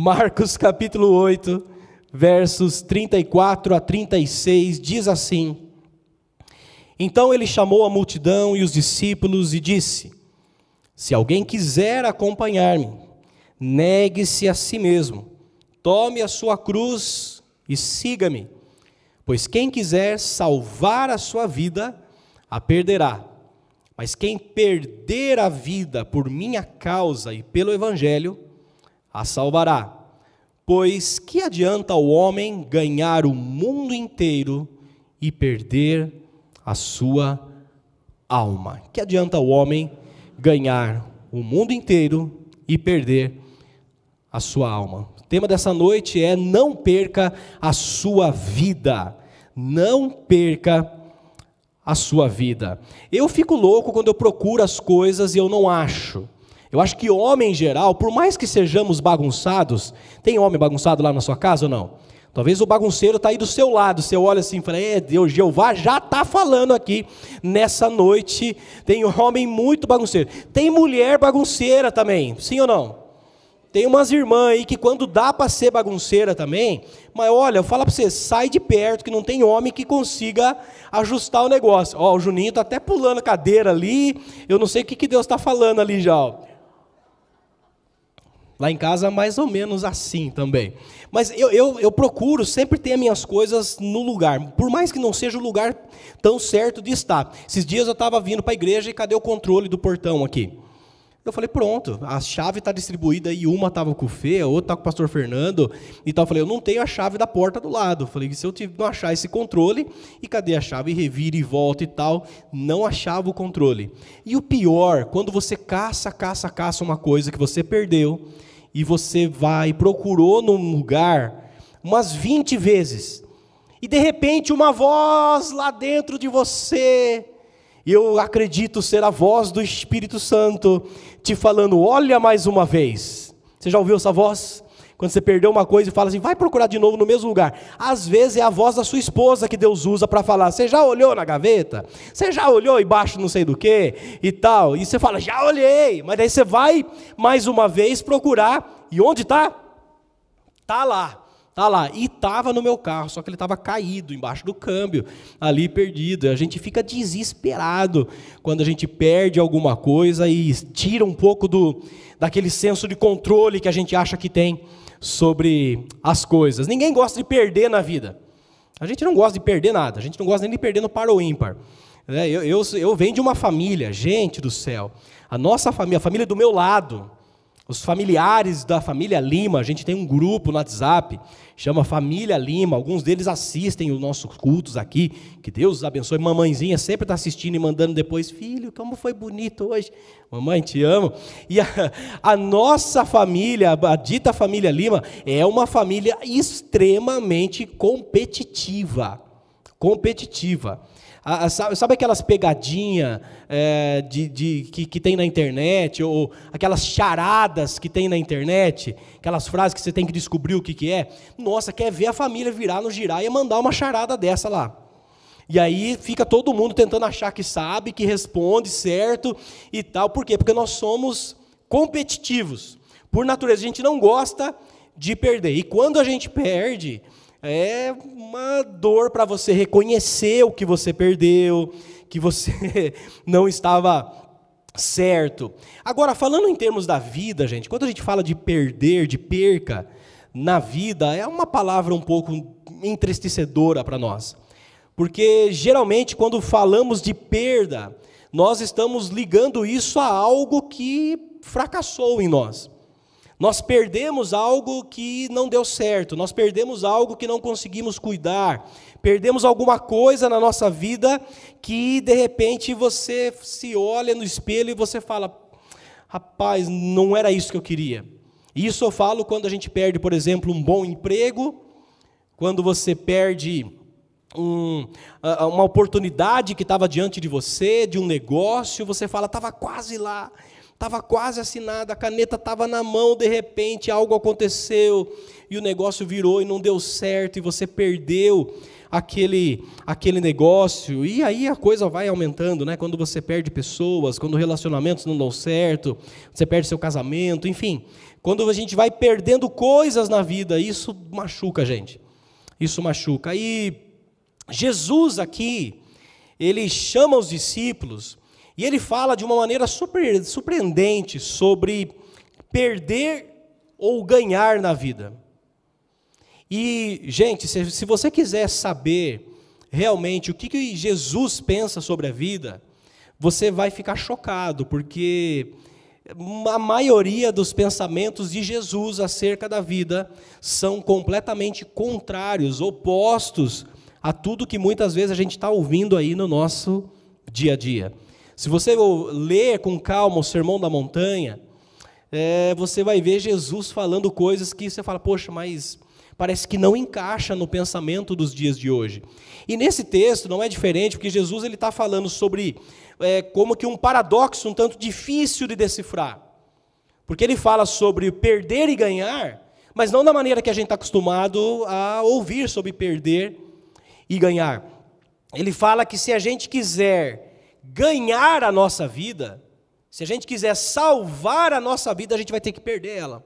Marcos capítulo 8, versos 34 a 36, diz assim: Então ele chamou a multidão e os discípulos e disse: Se alguém quiser acompanhar-me, negue-se a si mesmo, tome a sua cruz e siga-me. Pois quem quiser salvar a sua vida, a perderá. Mas quem perder a vida por minha causa e pelo Evangelho, a salvará. Pois que adianta o homem ganhar o mundo inteiro e perder a sua alma? Que adianta o homem ganhar o mundo inteiro e perder a sua alma? O tema dessa noite é: não perca a sua vida. Não perca a sua vida. Eu fico louco quando eu procuro as coisas e eu não acho. Eu acho que homem em geral, por mais que sejamos bagunçados, tem homem bagunçado lá na sua casa ou não? Talvez o bagunceiro está aí do seu lado, você olha assim e fala, é Deus, Jeová já está falando aqui nessa noite, tem homem muito bagunceiro. Tem mulher bagunceira também, sim ou não? Tem umas irmãs aí que quando dá para ser bagunceira também, mas olha, eu falo para você, sai de perto que não tem homem que consiga ajustar o negócio. Ó, o Juninho está até pulando a cadeira ali, eu não sei o que, que Deus está falando ali já. Ó. Lá em casa, mais ou menos assim também. Mas eu, eu, eu procuro sempre ter as minhas coisas no lugar, por mais que não seja o lugar tão certo de estar. Esses dias eu estava vindo para a igreja e cadê o controle do portão aqui? Eu falei, pronto, a chave está distribuída e uma estava com o Fê, a outra está com o pastor Fernando. Então eu falei, eu não tenho a chave da porta do lado. Eu falei, se eu não achar esse controle, e cadê a chave? Revira e volta e tal. Não achava o controle. E o pior, quando você caça, caça, caça uma coisa que você perdeu, e você vai, procurou num lugar umas 20 vezes, e de repente uma voz lá dentro de você eu acredito ser a voz do Espírito Santo te falando: olha mais uma vez. Você já ouviu essa voz? Quando você perdeu uma coisa e fala assim, vai procurar de novo no mesmo lugar. Às vezes é a voz da sua esposa que Deus usa para falar. Você já olhou na gaveta? Você já olhou embaixo não sei do que e tal? E você fala, já olhei. Mas daí você vai mais uma vez procurar. E onde está? Está lá. Tá lá. E estava no meu carro, só que ele estava caído embaixo do câmbio, ali perdido. A gente fica desesperado quando a gente perde alguma coisa e tira um pouco do daquele senso de controle que a gente acha que tem sobre as coisas. Ninguém gosta de perder na vida. A gente não gosta de perder nada. A gente não gosta nem de perder no par ou ímpar. É, eu, eu, eu venho de uma família, gente do céu. A nossa família, a família do meu lado, os familiares da família Lima, a gente tem um grupo no WhatsApp, chama Família Lima, alguns deles assistem os nossos cultos aqui, que Deus os abençoe. Mamãezinha sempre está assistindo e mandando depois, filho, como foi bonito hoje. Mamãe, te amo. E a, a nossa família, a dita família Lima, é uma família extremamente competitiva. Competitiva. Sabe aquelas pegadinhas é, de, de, que, que tem na internet, ou aquelas charadas que tem na internet, aquelas frases que você tem que descobrir o que, que é? Nossa, quer ver a família virar no girar e mandar uma charada dessa lá. E aí fica todo mundo tentando achar que sabe, que responde certo e tal. Por quê? Porque nós somos competitivos. Por natureza, a gente não gosta de perder. E quando a gente perde, é uma dor para você reconhecer o que você perdeu, que você não estava certo. Agora, falando em termos da vida, gente, quando a gente fala de perder, de perca na vida, é uma palavra um pouco entristecedora para nós. Porque geralmente quando falamos de perda, nós estamos ligando isso a algo que fracassou em nós. Nós perdemos algo que não deu certo, nós perdemos algo que não conseguimos cuidar, perdemos alguma coisa na nossa vida que de repente você se olha no espelho e você fala: rapaz, não era isso que eu queria. Isso eu falo quando a gente perde, por exemplo, um bom emprego, quando você perde um, uma oportunidade que estava diante de você, de um negócio, você fala, estava quase lá Estava quase assinada, a caneta estava na mão, de repente algo aconteceu e o negócio virou e não deu certo e você perdeu aquele, aquele negócio. E aí a coisa vai aumentando, né? Quando você perde pessoas, quando relacionamentos não dão certo, você perde seu casamento, enfim. Quando a gente vai perdendo coisas na vida, isso machuca a gente. Isso machuca. E Jesus aqui, ele chama os discípulos e ele fala de uma maneira super, surpreendente sobre perder ou ganhar na vida. E, gente, se, se você quiser saber realmente o que, que Jesus pensa sobre a vida, você vai ficar chocado, porque a maioria dos pensamentos de Jesus acerca da vida são completamente contrários, opostos a tudo que muitas vezes a gente está ouvindo aí no nosso dia a dia. Se você ler com calma o Sermão da Montanha, é, você vai ver Jesus falando coisas que você fala, poxa, mas parece que não encaixa no pensamento dos dias de hoje. E nesse texto não é diferente, porque Jesus ele está falando sobre é, como que um paradoxo um tanto difícil de decifrar. Porque ele fala sobre perder e ganhar, mas não da maneira que a gente está acostumado a ouvir sobre perder e ganhar. Ele fala que se a gente quiser ganhar a nossa vida, se a gente quiser salvar a nossa vida, a gente vai ter que perder ela.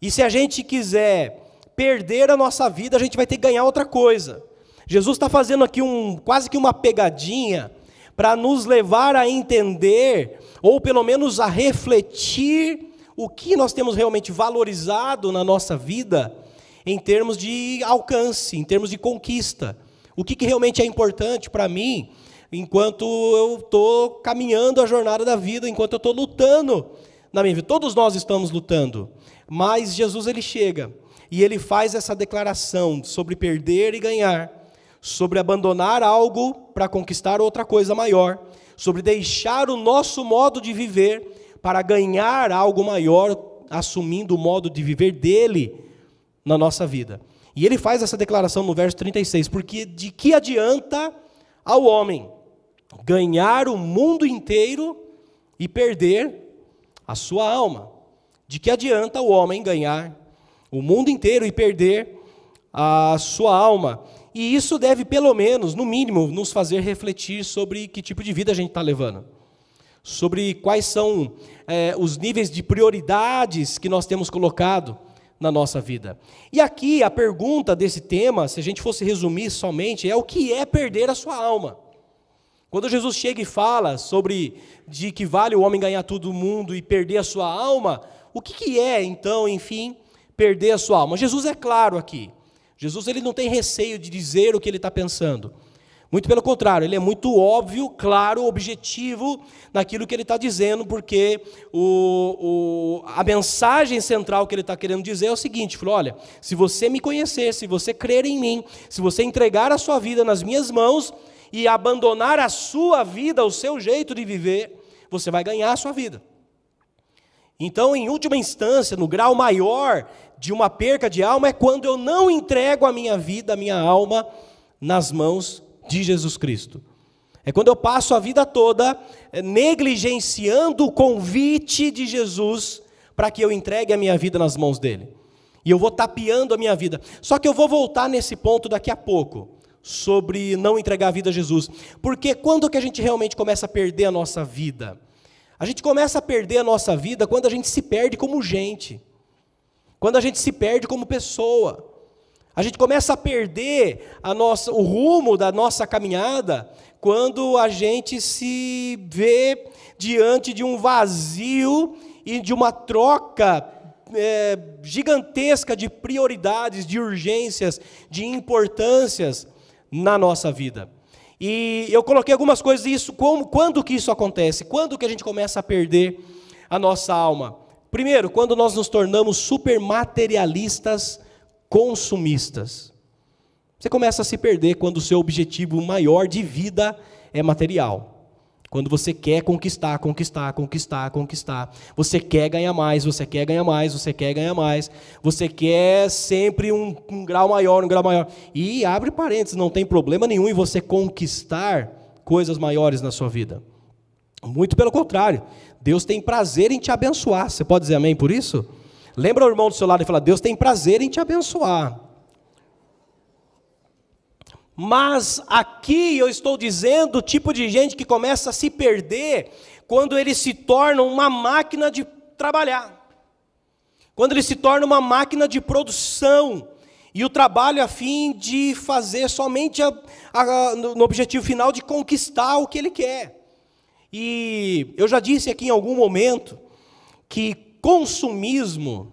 E se a gente quiser perder a nossa vida, a gente vai ter que ganhar outra coisa. Jesus está fazendo aqui um, quase que uma pegadinha para nos levar a entender, ou pelo menos a refletir, o que nós temos realmente valorizado na nossa vida em termos de alcance, em termos de conquista. O que, que realmente é importante para mim enquanto eu estou caminhando a jornada da vida, enquanto eu estou lutando na minha vida. Todos nós estamos lutando, mas Jesus ele chega e ele faz essa declaração sobre perder e ganhar, sobre abandonar algo para conquistar outra coisa maior, sobre deixar o nosso modo de viver para ganhar algo maior, assumindo o modo de viver dele na nossa vida. E ele faz essa declaração no verso 36, porque de que adianta ao homem ganhar o mundo inteiro e perder a sua alma. De que adianta o homem ganhar o mundo inteiro e perder a sua alma? E isso deve, pelo menos, no mínimo, nos fazer refletir sobre que tipo de vida a gente está levando. Sobre quais são é, os níveis de prioridades que nós temos colocado na nossa vida. E aqui a pergunta desse tema, se a gente fosse resumir somente, é o que é perder a sua alma? Quando Jesus chega e fala sobre de que vale o homem ganhar todo o mundo e perder a sua alma, o que, que é então, enfim, perder a sua alma? Jesus é claro aqui. Jesus ele não tem receio de dizer o que ele está pensando. Muito pelo contrário, ele é muito óbvio, claro, objetivo naquilo que ele está dizendo, porque o, o, a mensagem central que ele está querendo dizer é o seguinte: falou, olha, se você me conhecer, se você crer em mim, se você entregar a sua vida nas minhas mãos, e abandonar a sua vida, o seu jeito de viver, você vai ganhar a sua vida. Então, em última instância, no grau maior de uma perca de alma, é quando eu não entrego a minha vida, a minha alma, nas mãos de Jesus Cristo. É quando eu passo a vida toda eh, negligenciando o convite de Jesus para que eu entregue a minha vida nas mãos dele. E eu vou tapeando a minha vida. Só que eu vou voltar nesse ponto daqui a pouco sobre não entregar a vida a Jesus. Porque quando que a gente realmente começa a perder a nossa vida? A gente começa a perder a nossa vida quando a gente se perde como gente. Quando a gente se perde como pessoa. A gente começa a perder a nossa, o rumo da nossa caminhada quando a gente se vê diante de um vazio e de uma troca é, gigantesca de prioridades, de urgências, de importâncias na nossa vida. E eu coloquei algumas coisas disso, como, quando que isso acontece? Quando que a gente começa a perder a nossa alma? Primeiro, quando nós nos tornamos super materialistas, consumistas. Você começa a se perder quando o seu objetivo maior de vida é material. Quando você quer conquistar, conquistar, conquistar, conquistar. Você quer ganhar mais, você quer ganhar mais, você quer ganhar mais. Você quer sempre um, um grau maior, um grau maior. E abre parênteses, não tem problema nenhum em você conquistar coisas maiores na sua vida. Muito pelo contrário. Deus tem prazer em te abençoar. Você pode dizer amém por isso? Lembra o irmão do seu lado e fala: Deus tem prazer em te abençoar. Mas aqui eu estou dizendo o tipo de gente que começa a se perder quando ele se torna uma máquina de trabalhar. Quando ele se torna uma máquina de produção. E o trabalho a fim de fazer somente a, a, no objetivo final de conquistar o que ele quer. E eu já disse aqui em algum momento que consumismo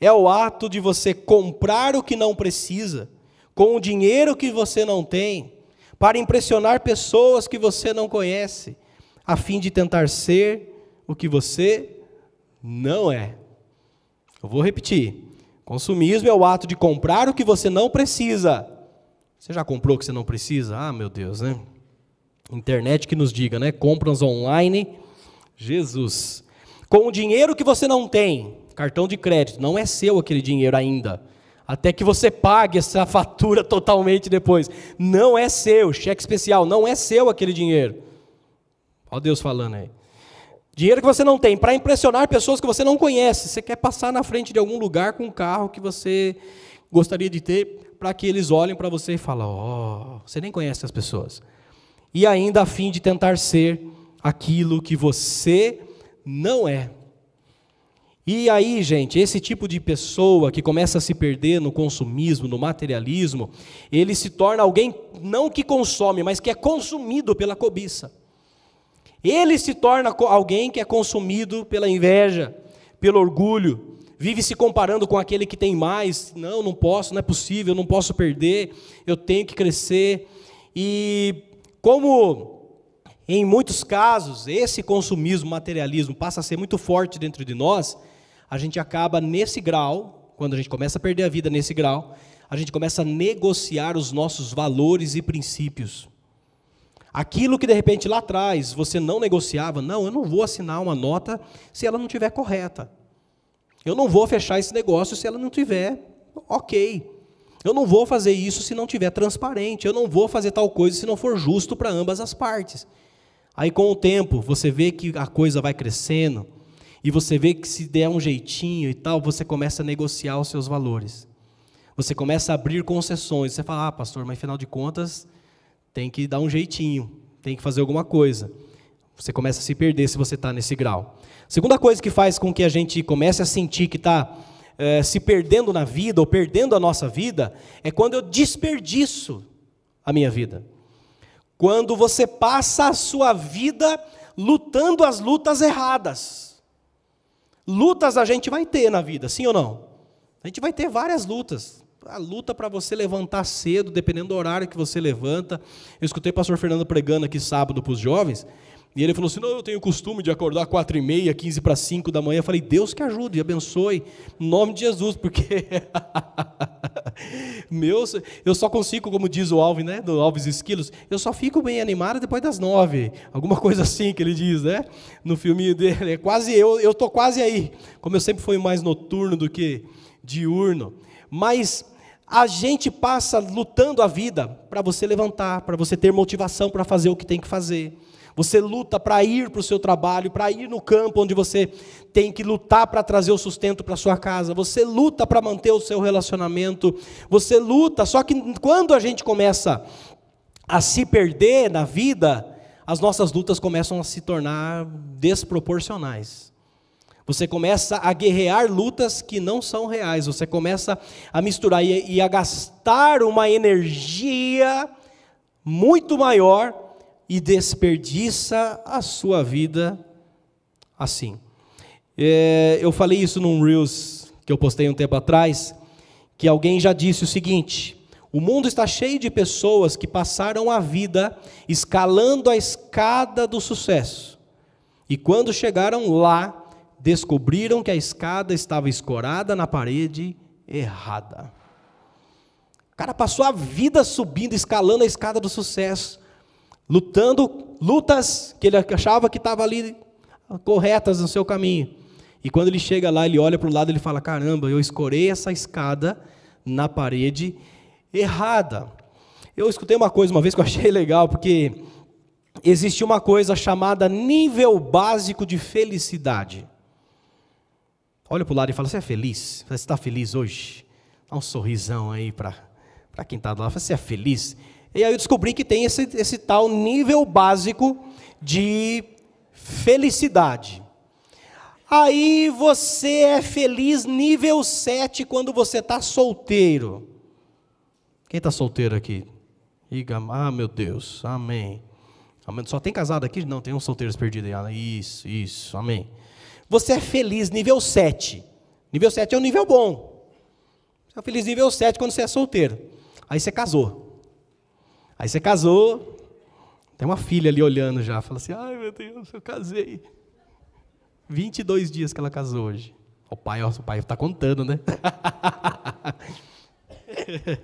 é o ato de você comprar o que não precisa com o dinheiro que você não tem, para impressionar pessoas que você não conhece, a fim de tentar ser o que você não é. Eu vou repetir. Consumismo é o ato de comprar o que você não precisa. Você já comprou o que você não precisa? Ah, meu Deus, né? Internet que nos diga, né? Compras online. Jesus. Com o dinheiro que você não tem, cartão de crédito, não é seu aquele dinheiro ainda até que você pague essa fatura totalmente depois. Não é seu, cheque especial, não é seu aquele dinheiro. Olha Deus falando aí. Dinheiro que você não tem para impressionar pessoas que você não conhece. Você quer passar na frente de algum lugar com um carro que você gostaria de ter, para que eles olhem para você e falem: Ó, oh, você nem conhece as pessoas. E ainda a fim de tentar ser aquilo que você não é. E aí, gente, esse tipo de pessoa que começa a se perder no consumismo, no materialismo, ele se torna alguém não que consome, mas que é consumido pela cobiça. Ele se torna alguém que é consumido pela inveja, pelo orgulho, vive se comparando com aquele que tem mais. Não, não posso, não é possível, não posso perder, eu tenho que crescer. E como em muitos casos esse consumismo, materialismo passa a ser muito forte dentro de nós, a gente acaba nesse grau, quando a gente começa a perder a vida nesse grau, a gente começa a negociar os nossos valores e princípios. Aquilo que de repente lá atrás você não negociava, não, eu não vou assinar uma nota se ela não estiver correta. Eu não vou fechar esse negócio se ela não tiver ok. Eu não vou fazer isso se não tiver transparente. Eu não vou fazer tal coisa se não for justo para ambas as partes. Aí com o tempo você vê que a coisa vai crescendo, e você vê que se der um jeitinho e tal, você começa a negociar os seus valores. Você começa a abrir concessões. Você fala, ah, pastor, mas afinal de contas, tem que dar um jeitinho, tem que fazer alguma coisa. Você começa a se perder se você está nesse grau. Segunda coisa que faz com que a gente comece a sentir que está é, se perdendo na vida ou perdendo a nossa vida é quando eu desperdiço a minha vida. Quando você passa a sua vida lutando as lutas erradas. Lutas a gente vai ter na vida, sim ou não? A gente vai ter várias lutas. A luta para você levantar cedo, dependendo do horário que você levanta. Eu escutei o pastor Fernando pregando aqui sábado para os jovens, e ele falou assim: não, eu tenho o costume de acordar quatro e meia, quinze para cinco da manhã. Eu falei, Deus que ajude e abençoe, em nome de Jesus, porque meu, eu só consigo, como diz o Alves, né, do Alves Esquilos, eu só fico bem animado depois das nove, alguma coisa assim que ele diz, né, no filme dele, é quase eu, eu tô quase aí, como eu sempre fui mais noturno do que diurno, mas a gente passa lutando a vida para você levantar, para você ter motivação para fazer o que tem que fazer. Você luta para ir para o seu trabalho, para ir no campo onde você tem que lutar para trazer o sustento para sua casa. Você luta para manter o seu relacionamento. Você luta, só que quando a gente começa a se perder na vida, as nossas lutas começam a se tornar desproporcionais. Você começa a guerrear lutas que não são reais. Você começa a misturar e a gastar uma energia muito maior e desperdiça a sua vida assim. É, eu falei isso num Reels que eu postei um tempo atrás, que alguém já disse o seguinte: o mundo está cheio de pessoas que passaram a vida escalando a escada do sucesso. E quando chegaram lá, descobriram que a escada estava escorada na parede errada. O cara passou a vida subindo, escalando a escada do sucesso lutando lutas que ele achava que estavam ali corretas no seu caminho. E quando ele chega lá, ele olha para o lado e ele fala: Caramba, eu escorei essa escada na parede errada. Eu escutei uma coisa uma vez que eu achei legal, porque existe uma coisa chamada nível básico de felicidade. Olha para o lado e fala: Você é feliz? Você está feliz hoje? Dá um sorrisão aí para quem está lá. Você é feliz? E aí eu descobri que tem esse, esse tal nível básico de felicidade. Aí você é feliz nível 7 quando você está solteiro. Quem está solteiro aqui? Diga, ah meu Deus, amém. amém. Só tem casado aqui? Não, tem uns solteiros perdidos aí. Isso, isso, amém. Você é feliz nível 7. Nível 7 é um nível bom. Você é feliz nível 7 quando você é solteiro. Aí você casou. Aí você casou, tem uma filha ali olhando já, fala assim: ai meu Deus, eu casei. 22 dias que ela casou hoje. O pai, ó, o pai está contando, né?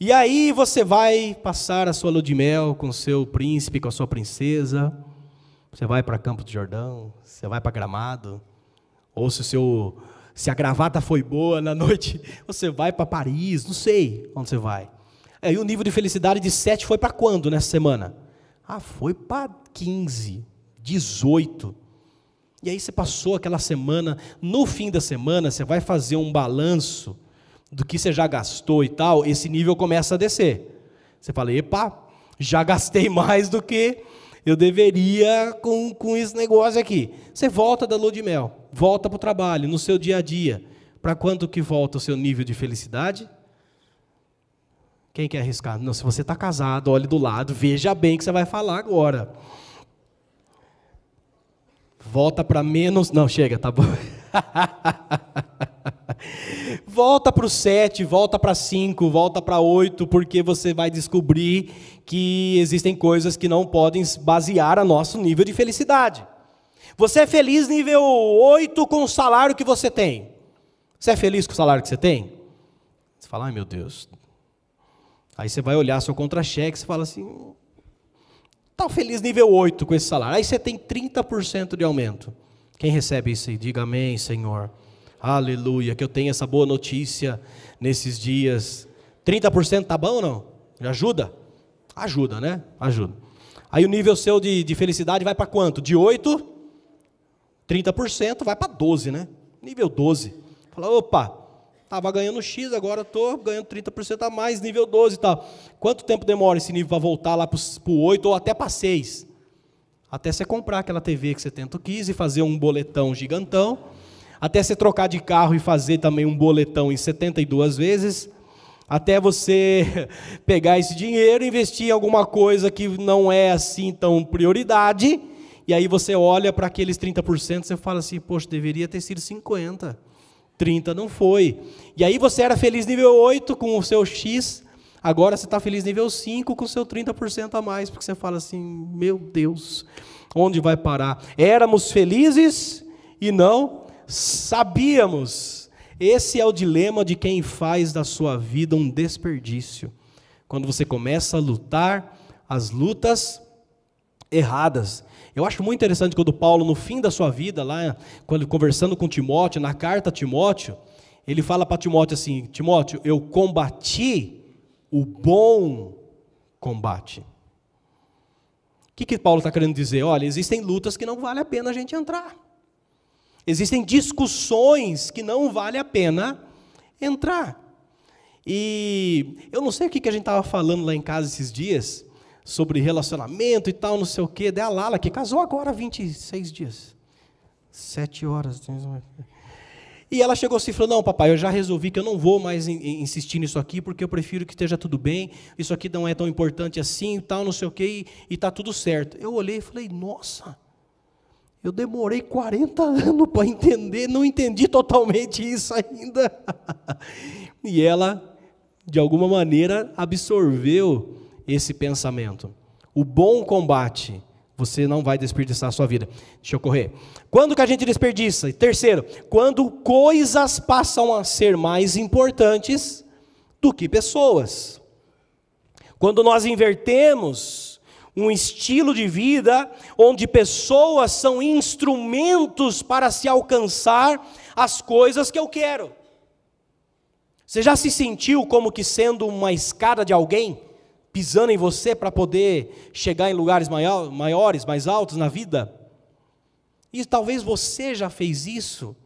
e aí você vai passar a sua lua de mel com o seu príncipe, com a sua princesa. Você vai para Campo do Jordão, você vai para Gramado. Ou se, o seu, se a gravata foi boa na noite, você vai para Paris, não sei onde você vai. Aí o nível de felicidade de 7 foi para quando nessa semana? Ah, foi para 15, 18. E aí você passou aquela semana, no fim da semana, você vai fazer um balanço do que você já gastou e tal, esse nível começa a descer. Você fala, epa, já gastei mais do que eu deveria com, com esse negócio aqui. Você volta da lua de mel, volta para o trabalho, no seu dia a dia. Para quanto que volta o seu nível de felicidade? Quem quer arriscar? Não, se você está casado, olhe do lado, veja bem o que você vai falar agora. Volta para menos. Não, chega, tá bom. volta para o 7, volta para 5, volta para 8, porque você vai descobrir que existem coisas que não podem basear a nosso nível de felicidade. Você é feliz nível 8 com o salário que você tem. Você é feliz com o salário que você tem? Você fala, ai meu Deus, Aí você vai olhar seu contra-cheque e fala assim: está feliz nível 8 com esse salário. Aí você tem 30% de aumento. Quem recebe isso aí? Diga amém, Senhor. Aleluia, que eu tenho essa boa notícia nesses dias. 30% tá bom ou não? Ajuda? Ajuda, né? Ajuda. Aí o nível seu de, de felicidade vai para quanto? De 8, 30% vai para 12, né? Nível 12. Fala, opa, Estava ganhando X, agora estou ganhando 30% a mais, nível 12 e tal. Quanto tempo demora esse nível para voltar lá para o 8 ou até para 6? Até você comprar aquela TV que você tanto quis e fazer um boletão gigantão. Até você trocar de carro e fazer também um boletão em 72 vezes. Até você pegar esse dinheiro investir em alguma coisa que não é assim tão prioridade. E aí você olha para aqueles 30% e fala assim, poxa, deveria ter sido 50%. 30 não foi. E aí você era feliz nível 8 com o seu X, agora você está feliz nível 5 com o seu 30% a mais, porque você fala assim: meu Deus, onde vai parar? Éramos felizes e não sabíamos. Esse é o dilema de quem faz da sua vida um desperdício. Quando você começa a lutar as lutas erradas. Eu acho muito interessante quando Paulo, no fim da sua vida, lá, quando conversando com Timóteo, na carta a Timóteo, ele fala para Timóteo assim: Timóteo, eu combati o bom combate. O que, que Paulo está querendo dizer? Olha, existem lutas que não vale a pena a gente entrar. Existem discussões que não vale a pena entrar. E eu não sei o que, que a gente estava falando lá em casa esses dias, sobre relacionamento e tal, não sei o quê. Daí a Lala, que casou agora há 26 dias. Sete horas. E ela chegou assim e falou: Não, papai, eu já resolvi que eu não vou mais insistir nisso aqui, porque eu prefiro que esteja tudo bem. Isso aqui não é tão importante assim e tal, não sei o quê, e está tudo certo. Eu olhei e falei: Nossa, eu demorei 40 anos para entender, não entendi totalmente isso ainda. e ela, de alguma maneira, absorveu esse pensamento. O bom combate, você não vai desperdiçar a sua vida. Deixa eu correr. Quando que a gente desperdiça? E terceiro, quando coisas passam a ser mais importantes do que pessoas. Quando nós invertemos um estilo de vida onde pessoas são instrumentos para se alcançar as coisas que eu quero. Você já se sentiu como que sendo uma escada de alguém? Pisando em você para poder chegar em lugares maiores, mais altos na vida? E talvez você já fez isso.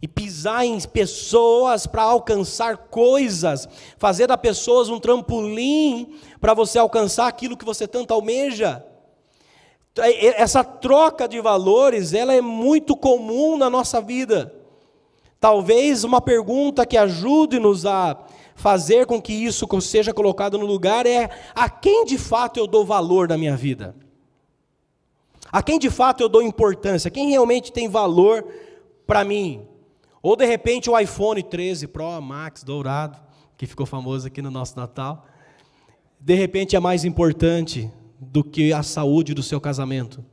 E pisar em pessoas para alcançar coisas, fazer da pessoas um trampolim para você alcançar aquilo que você tanto almeja. Essa troca de valores, ela é muito comum na nossa vida. Talvez uma pergunta que ajude-nos a fazer com que isso seja colocado no lugar é: a quem de fato eu dou valor na minha vida? A quem de fato eu dou importância? Quem realmente tem valor para mim? Ou de repente o iPhone 13 Pro Max dourado, que ficou famoso aqui no nosso Natal, de repente é mais importante do que a saúde do seu casamento,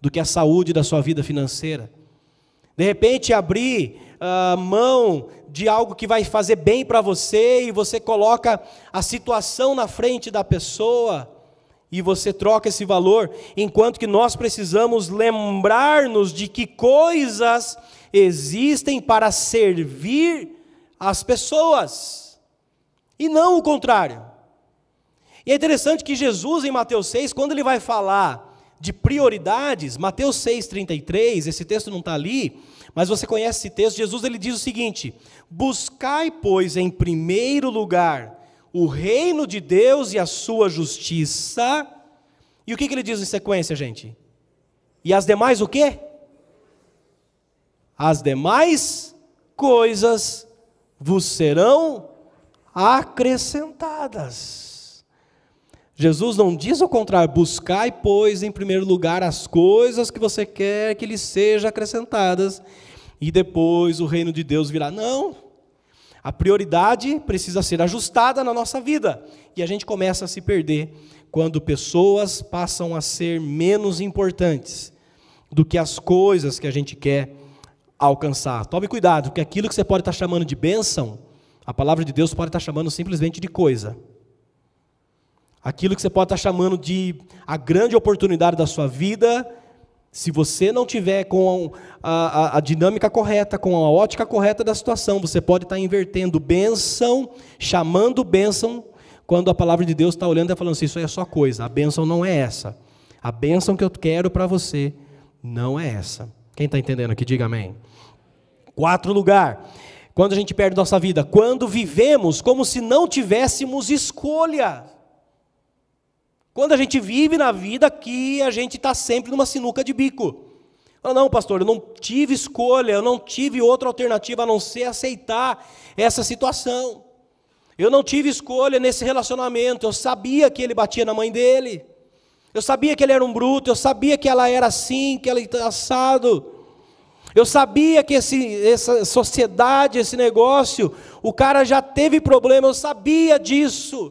do que a saúde da sua vida financeira. De repente, abrir uh, mão de algo que vai fazer bem para você e você coloca a situação na frente da pessoa e você troca esse valor, enquanto que nós precisamos lembrar-nos de que coisas existem para servir as pessoas e não o contrário. E é interessante que Jesus, em Mateus 6, quando ele vai falar de prioridades, Mateus 6,33, esse texto não está ali, mas você conhece esse texto, Jesus ele diz o seguinte: Buscai, pois, em primeiro lugar o reino de Deus e a sua justiça. E o que, que ele diz em sequência, gente? E as demais o quê? As demais coisas vos serão acrescentadas. Jesus não diz o contrário, buscai, pois, em primeiro lugar as coisas que você quer que lhe sejam acrescentadas, e depois o reino de Deus virá. Não. A prioridade precisa ser ajustada na nossa vida, e a gente começa a se perder quando pessoas passam a ser menos importantes do que as coisas que a gente quer alcançar. Tome cuidado, porque aquilo que você pode estar chamando de bênção, a palavra de Deus pode estar chamando simplesmente de coisa aquilo que você pode estar chamando de a grande oportunidade da sua vida, se você não tiver com a, a, a, dinâmica correta, com a ótica correta da situação, você pode estar invertendo bênção, chamando bênção, quando a palavra de Deus está olhando e falando assim, isso aí é só coisa, a bênção não é essa. A bênção que eu quero para você não é essa. Quem está entendendo aqui, diga amém. Quarto lugar, quando a gente perde nossa vida, quando vivemos como se não tivéssemos escolha. Quando a gente vive na vida que a gente está sempre numa sinuca de bico. não, pastor, eu não tive escolha, eu não tive outra alternativa a não ser aceitar essa situação. Eu não tive escolha nesse relacionamento. Eu sabia que ele batia na mãe dele. Eu sabia que ele era um bruto. Eu sabia que ela era assim, que ela era assado. Eu sabia que esse, essa sociedade, esse negócio, o cara já teve problema. Eu sabia disso.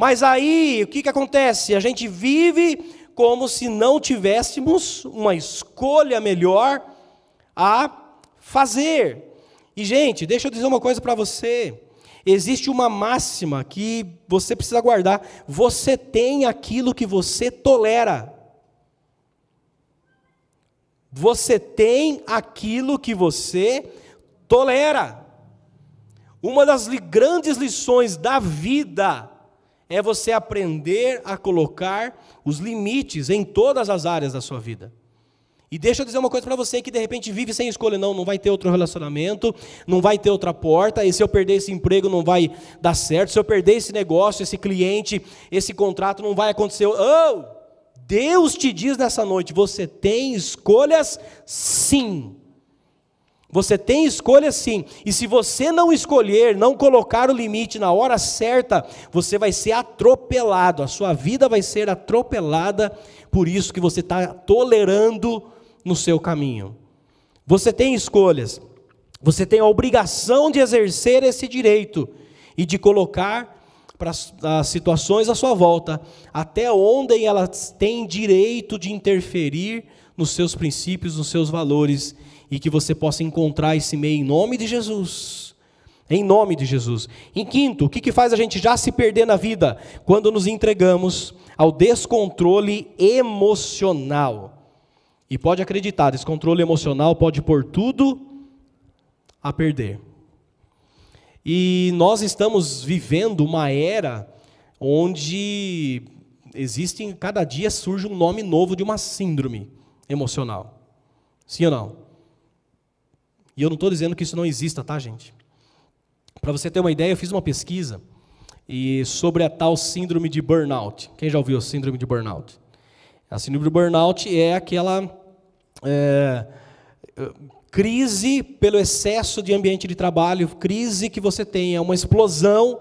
Mas aí, o que, que acontece? A gente vive como se não tivéssemos uma escolha melhor a fazer. E, gente, deixa eu dizer uma coisa para você. Existe uma máxima que você precisa guardar: você tem aquilo que você tolera. Você tem aquilo que você tolera. Uma das grandes lições da vida é você aprender a colocar os limites em todas as áreas da sua vida. E deixa eu dizer uma coisa para você que de repente vive sem escolha, não, não vai ter outro relacionamento, não vai ter outra porta, e se eu perder esse emprego não vai dar certo, se eu perder esse negócio, esse cliente, esse contrato não vai acontecer. Oh! Deus te diz nessa noite, você tem escolhas sim. Você tem escolha sim, e se você não escolher, não colocar o limite na hora certa, você vai ser atropelado, a sua vida vai ser atropelada por isso que você está tolerando no seu caminho. Você tem escolhas, você tem a obrigação de exercer esse direito e de colocar para as situações à sua volta, até onde elas têm direito de interferir nos seus princípios, nos seus valores e que você possa encontrar esse meio em nome de Jesus. Em nome de Jesus. Em quinto, o que, que faz a gente já se perder na vida? Quando nos entregamos ao descontrole emocional. E pode acreditar, descontrole emocional pode pôr tudo a perder. E nós estamos vivendo uma era onde existem, cada dia surge um nome novo de uma síndrome emocional. Sim ou não? E eu não estou dizendo que isso não exista, tá, gente? Para você ter uma ideia, eu fiz uma pesquisa e sobre a tal síndrome de burnout. Quem já ouviu a síndrome de burnout? A síndrome de burnout é aquela é, crise pelo excesso de ambiente de trabalho, crise que você tem, é uma explosão,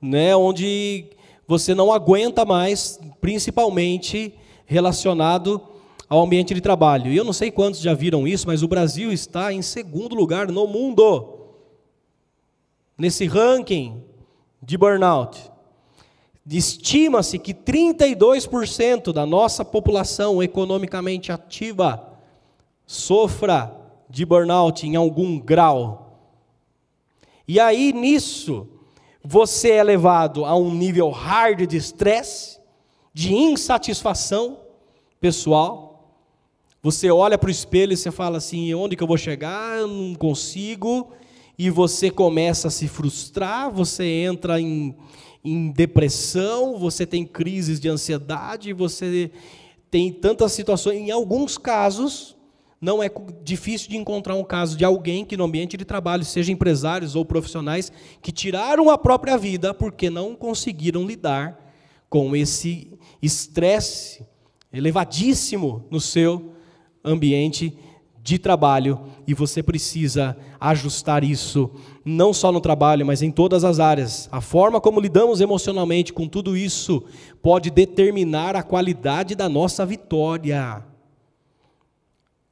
né, onde você não aguenta mais, principalmente relacionado ao ambiente de trabalho. E eu não sei quantos já viram isso, mas o Brasil está em segundo lugar no mundo nesse ranking de burnout. Estima-se que 32% da nossa população economicamente ativa sofra de burnout em algum grau. E aí nisso, você é levado a um nível hard de estresse, de insatisfação pessoal. Você olha para o espelho e você fala assim: onde que eu vou chegar? Eu não consigo. E você começa a se frustrar, você entra em, em depressão, você tem crises de ansiedade, você tem tantas situações. Em alguns casos, não é difícil de encontrar um caso de alguém que no ambiente de trabalho, seja empresários ou profissionais, que tiraram a própria vida porque não conseguiram lidar com esse estresse elevadíssimo no seu ambiente de trabalho e você precisa ajustar isso não só no trabalho, mas em todas as áreas. A forma como lidamos emocionalmente com tudo isso pode determinar a qualidade da nossa vitória.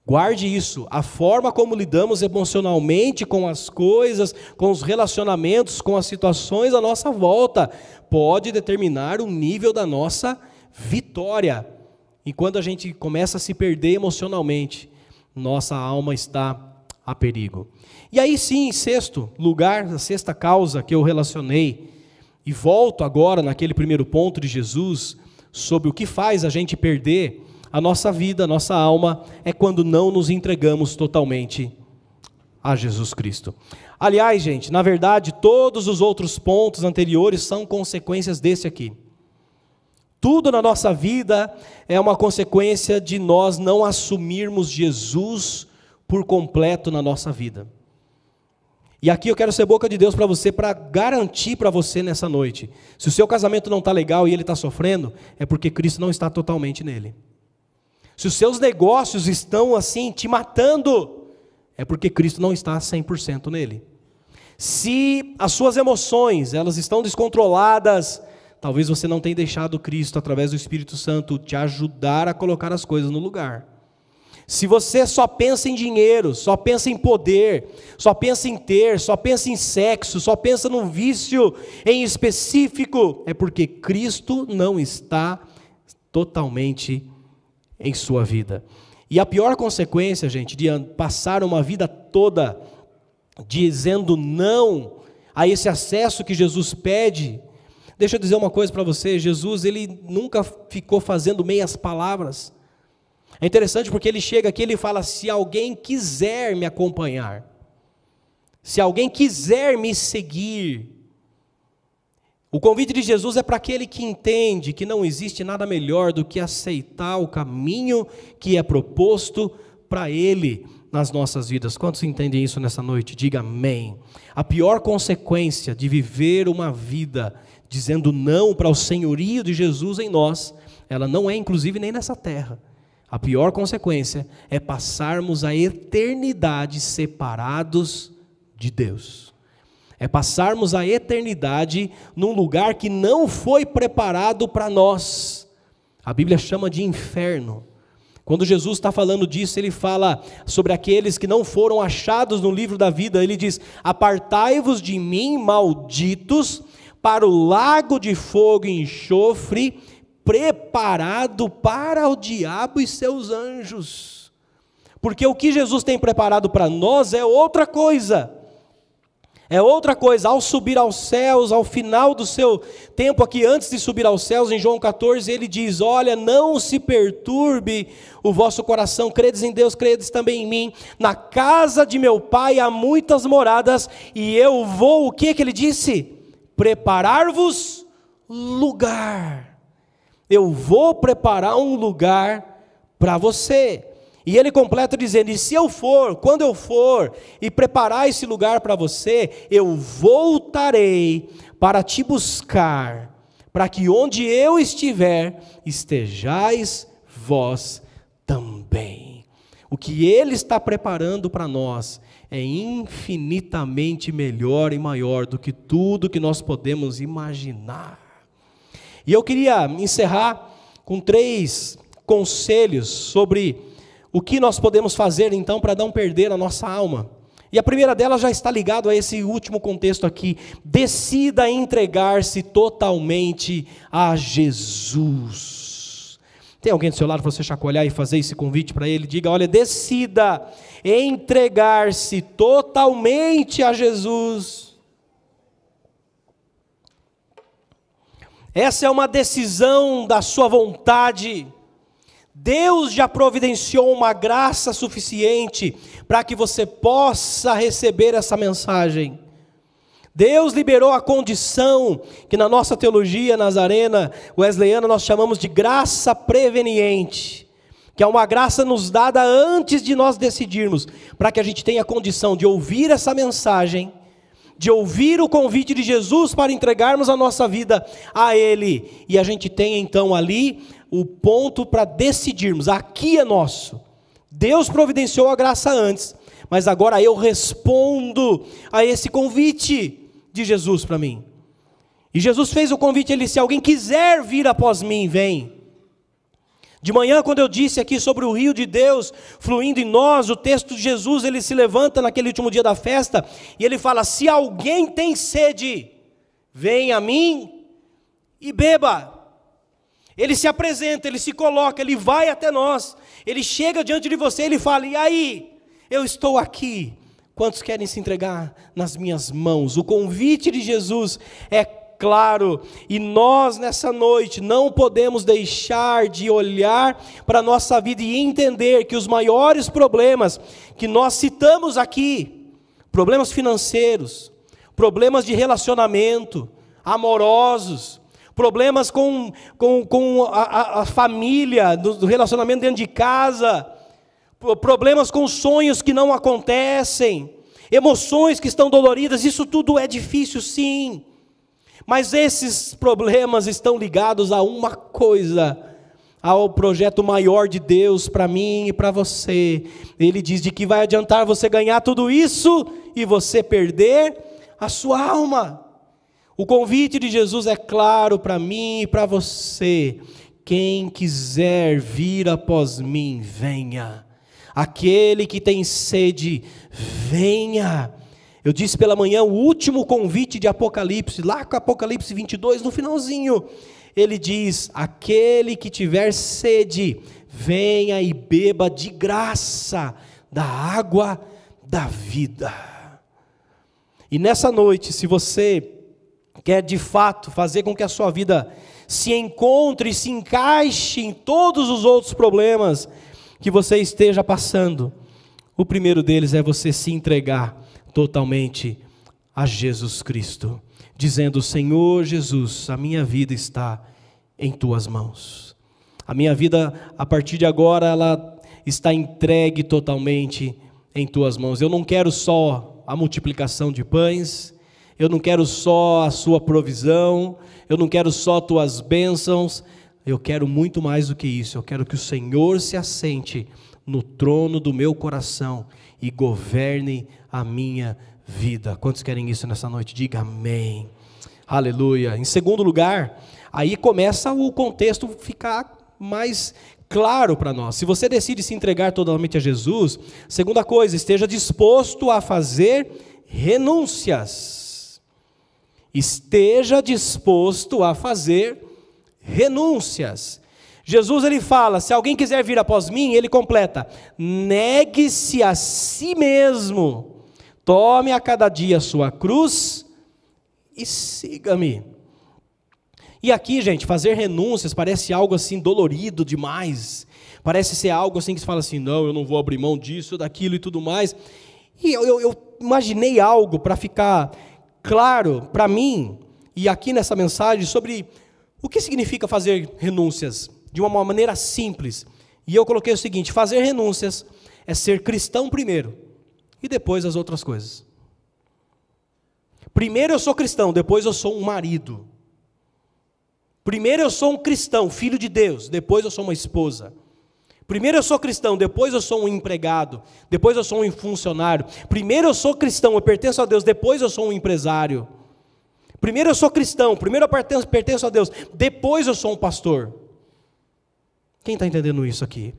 Guarde isso. A forma como lidamos emocionalmente com as coisas, com os relacionamentos, com as situações à nossa volta, pode determinar o nível da nossa vitória. E quando a gente começa a se perder emocionalmente, nossa alma está a perigo. E aí sim, em sexto lugar, a sexta causa que eu relacionei, e volto agora naquele primeiro ponto de Jesus, sobre o que faz a gente perder a nossa vida, a nossa alma, é quando não nos entregamos totalmente a Jesus Cristo. Aliás, gente, na verdade, todos os outros pontos anteriores são consequências desse aqui. Tudo na nossa vida é uma consequência de nós não assumirmos Jesus por completo na nossa vida. E aqui eu quero ser boca de Deus para você, para garantir para você nessa noite: se o seu casamento não está legal e ele está sofrendo, é porque Cristo não está totalmente nele. Se os seus negócios estão assim, te matando, é porque Cristo não está 100% nele. Se as suas emoções, elas estão descontroladas, Talvez você não tenha deixado Cristo, através do Espírito Santo, te ajudar a colocar as coisas no lugar. Se você só pensa em dinheiro, só pensa em poder, só pensa em ter, só pensa em sexo, só pensa num vício em específico, é porque Cristo não está totalmente em sua vida. E a pior consequência, gente, de passar uma vida toda dizendo não a esse acesso que Jesus pede, Deixa eu dizer uma coisa para você, Jesus, ele nunca ficou fazendo meias palavras. É interessante porque ele chega aqui ele fala: se alguém quiser me acompanhar, se alguém quiser me seguir, o convite de Jesus é para aquele que entende que não existe nada melhor do que aceitar o caminho que é proposto para ele nas nossas vidas. Quantos entendem isso nessa noite? Diga amém. A pior consequência de viver uma vida dizendo não para o senhorio de Jesus em nós, ela não é inclusive nem nessa terra. A pior consequência é passarmos a eternidade separados de Deus. É passarmos a eternidade num lugar que não foi preparado para nós. A Bíblia chama de inferno. Quando Jesus está falando disso, ele fala sobre aqueles que não foram achados no livro da vida. Ele diz: Apartai-vos de mim, malditos, para o lago de fogo e enxofre, preparado para o diabo e seus anjos. Porque o que Jesus tem preparado para nós é outra coisa. É outra coisa, ao subir aos céus, ao final do seu tempo aqui, antes de subir aos céus, em João 14, ele diz: Olha, não se perturbe o vosso coração, credes em Deus, credes também em mim. Na casa de meu pai há muitas moradas, e eu vou, o que que ele disse? Preparar-vos lugar. Eu vou preparar um lugar para você. E ele completa dizendo: E se eu for, quando eu for e preparar esse lugar para você, eu voltarei para te buscar, para que onde eu estiver, estejais vós também. O que ele está preparando para nós é infinitamente melhor e maior do que tudo que nós podemos imaginar. E eu queria encerrar com três conselhos sobre o que nós podemos fazer então para não perder a nossa alma? E a primeira delas já está ligado a esse último contexto aqui. Decida entregar-se totalmente a Jesus. Tem alguém do seu lado para você chacoalhar e fazer esse convite para ele? Diga: olha, decida entregar-se totalmente a Jesus. Essa é uma decisão da sua vontade Deus já providenciou uma graça suficiente para que você possa receber essa mensagem. Deus liberou a condição que na nossa teologia nazarena wesleyana nós chamamos de graça preveniente, que é uma graça nos dada antes de nós decidirmos, para que a gente tenha condição de ouvir essa mensagem, de ouvir o convite de Jesus para entregarmos a nossa vida a Ele, e a gente tenha então ali o ponto para decidirmos: aqui é nosso. Deus providenciou a graça antes, mas agora eu respondo a esse convite de Jesus para mim. E Jesus fez o convite, ele disse: se alguém quiser vir após mim, vem. De manhã, quando eu disse aqui sobre o rio de Deus fluindo em nós, o texto de Jesus, ele se levanta naquele último dia da festa e ele fala: Se alguém tem sede, vem a mim e beba. Ele se apresenta, ele se coloca, ele vai até nós, ele chega diante de você, ele fala: E aí, eu estou aqui. Quantos querem se entregar nas minhas mãos? O convite de Jesus é claro, e nós nessa noite não podemos deixar de olhar para a nossa vida e entender que os maiores problemas que nós citamos aqui, problemas financeiros, problemas de relacionamento, amorosos, problemas com, com, com a, a família, do, do relacionamento dentro de casa, problemas com sonhos que não acontecem, emoções que estão doloridas, isso tudo é difícil sim. Mas esses problemas estão ligados a uma coisa, ao projeto maior de Deus para mim e para você. Ele diz de que vai adiantar você ganhar tudo isso e você perder a sua alma. O convite de Jesus é claro para mim e para você. Quem quiser vir após mim, venha. Aquele que tem sede, venha. Eu disse pela manhã o último convite de Apocalipse, lá com Apocalipse 22, no finalzinho. Ele diz: Aquele que tiver sede, venha e beba de graça da água da vida. E nessa noite, se você quer de fato fazer com que a sua vida se encontre e se encaixe em todos os outros problemas que você esteja passando, o primeiro deles é você se entregar totalmente a Jesus Cristo, dizendo: Senhor Jesus, a minha vida está em tuas mãos. A minha vida, a partir de agora, ela está entregue totalmente em tuas mãos. Eu não quero só a multiplicação de pães, eu não quero só a sua provisão, eu não quero só tuas bênçãos, eu quero muito mais do que isso. Eu quero que o Senhor se assente no trono do meu coração e governe a minha vida. Quantos querem isso nessa noite? Diga amém. Aleluia. Em segundo lugar, aí começa o contexto ficar mais claro para nós. Se você decide se entregar totalmente a Jesus, segunda coisa, esteja disposto a fazer renúncias esteja disposto a fazer renúncias. Jesus ele fala: se alguém quiser vir após mim, ele completa: negue-se a si mesmo, tome a cada dia a sua cruz e siga-me. E aqui, gente, fazer renúncias parece algo assim dolorido demais. Parece ser algo assim que se fala assim: não, eu não vou abrir mão disso, daquilo e tudo mais. E eu, eu, eu imaginei algo para ficar claro para mim e aqui nessa mensagem sobre o que significa fazer renúncias de uma maneira simples. E eu coloquei o seguinte: fazer renúncias é ser cristão primeiro e depois as outras coisas. Primeiro eu sou cristão, depois eu sou um marido. Primeiro eu sou um cristão, filho de Deus, depois eu sou uma esposa. Primeiro eu sou cristão, depois eu sou um empregado, depois eu sou um funcionário. Primeiro eu sou cristão, eu pertenço a Deus, depois eu sou um empresário. Primeiro eu sou cristão, primeiro eu pertenço, pertenço a Deus, depois eu sou um pastor. Quem está entendendo isso aqui?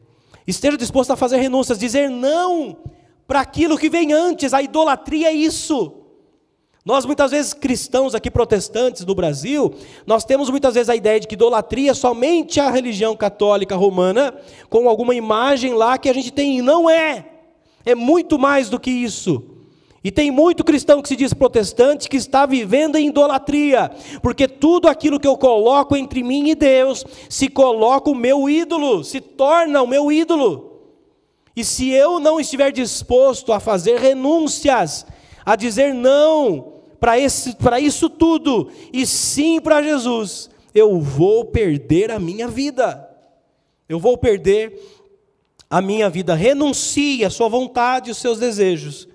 Esteja disposto a fazer renúncias, dizer não para aquilo que vem antes, a idolatria é isso. Nós muitas vezes cristãos aqui protestantes do Brasil, nós temos muitas vezes a ideia de que idolatria é somente a religião católica romana, com alguma imagem lá que a gente tem, e não é. É muito mais do que isso. E tem muito cristão que se diz protestante que está vivendo em idolatria, porque tudo aquilo que eu coloco entre mim e Deus se coloca o meu ídolo, se torna o meu ídolo. E se eu não estiver disposto a fazer renúncias, a dizer não para isso tudo, e sim para Jesus, eu vou perder a minha vida. Eu vou perder a minha vida. Renuncie à sua vontade e os seus desejos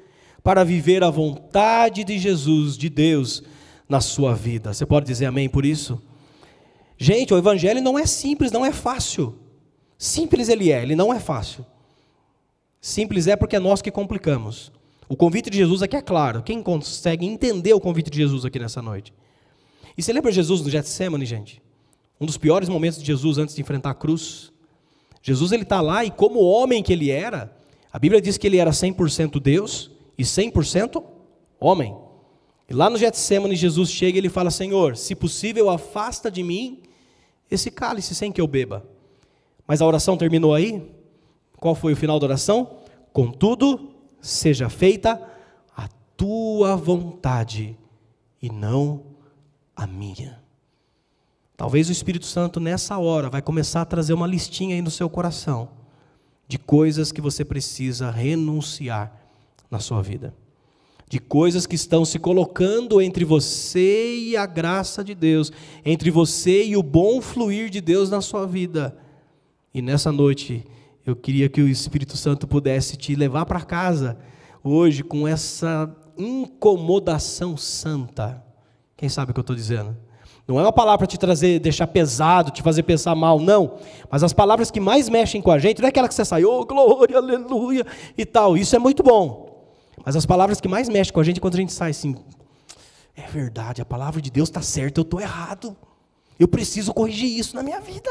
para viver a vontade de Jesus, de Deus, na sua vida. Você pode dizer amém por isso? Gente, o Evangelho não é simples, não é fácil. Simples ele é, ele não é fácil. Simples é porque é nós que complicamos. O convite de Jesus aqui é claro. Quem consegue entender o convite de Jesus aqui nessa noite? E você lembra Jesus no Getsemane, gente? Um dos piores momentos de Jesus antes de enfrentar a cruz. Jesus ele está lá e como homem que ele era, a Bíblia diz que ele era 100% Deus e 100% homem. E lá no Getsemane, Jesus chega e ele fala: Senhor, se possível, afasta de mim esse cálice sem que eu beba. Mas a oração terminou aí? Qual foi o final da oração? Contudo, seja feita a tua vontade e não a minha. Talvez o Espírito Santo nessa hora vai começar a trazer uma listinha aí no seu coração de coisas que você precisa renunciar na sua vida. De coisas que estão se colocando entre você e a graça de Deus, entre você e o bom fluir de Deus na sua vida. E nessa noite, eu queria que o Espírito Santo pudesse te levar para casa hoje com essa incomodação santa. Quem sabe o que eu estou dizendo? Não é uma palavra para te trazer, deixar pesado, te fazer pensar mal, não. Mas as palavras que mais mexem com a gente, não é aquela que você sai, oh, glória, aleluia e tal. Isso é muito bom. Mas as palavras que mais mexem com a gente é quando a gente sai assim, é verdade, a palavra de Deus está certa, eu estou errado. Eu preciso corrigir isso na minha vida.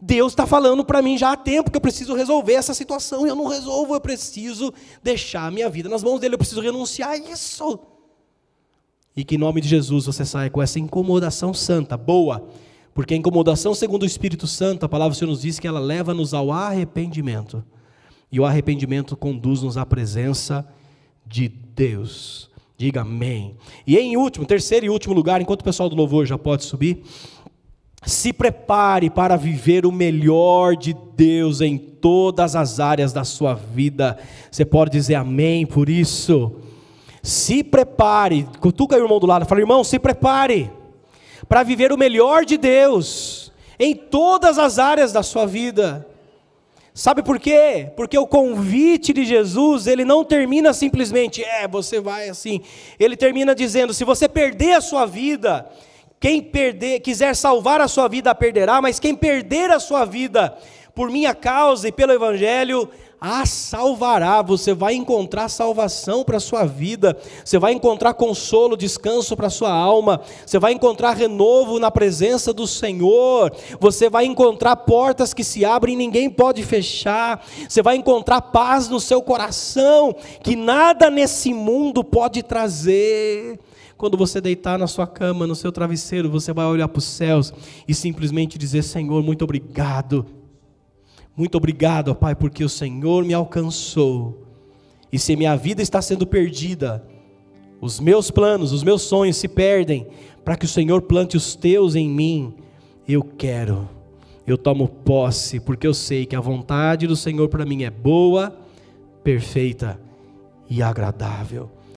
Deus está falando para mim já há tempo que eu preciso resolver essa situação e eu não resolvo, eu preciso deixar a minha vida nas mãos dele, eu preciso renunciar a isso. E que em nome de Jesus você saia com essa incomodação santa, boa, porque a incomodação, segundo o Espírito Santo, a palavra do Senhor nos diz que ela leva-nos ao arrependimento. E o arrependimento conduz-nos à presença de Deus. Diga amém. E em último, terceiro e último lugar, enquanto o pessoal do louvor já pode subir, se prepare para viver o melhor de Deus em todas as áreas da sua vida. Você pode dizer amém por isso. Se prepare, cutuca o irmão do lado, fala, irmão, se prepare para viver o melhor de Deus em todas as áreas da sua vida. Sabe por quê? Porque o convite de Jesus, ele não termina simplesmente, é, você vai assim. Ele termina dizendo: se você perder a sua vida, quem perder, quiser salvar a sua vida, a perderá, mas quem perder a sua vida por minha causa e pelo evangelho, a salvará. Você vai encontrar salvação para a sua vida, você vai encontrar consolo, descanso para a sua alma, você vai encontrar renovo na presença do Senhor, você vai encontrar portas que se abrem e ninguém pode fechar, você vai encontrar paz no seu coração, que nada nesse mundo pode trazer. Quando você deitar na sua cama, no seu travesseiro, você vai olhar para os céus e simplesmente dizer: Senhor, muito obrigado muito obrigado, Pai, porque o Senhor me alcançou. E se minha vida está sendo perdida, os meus planos, os meus sonhos se perdem, para que o Senhor plante os teus em mim, eu quero, eu tomo posse, porque eu sei que a vontade do Senhor para mim é boa, perfeita e agradável.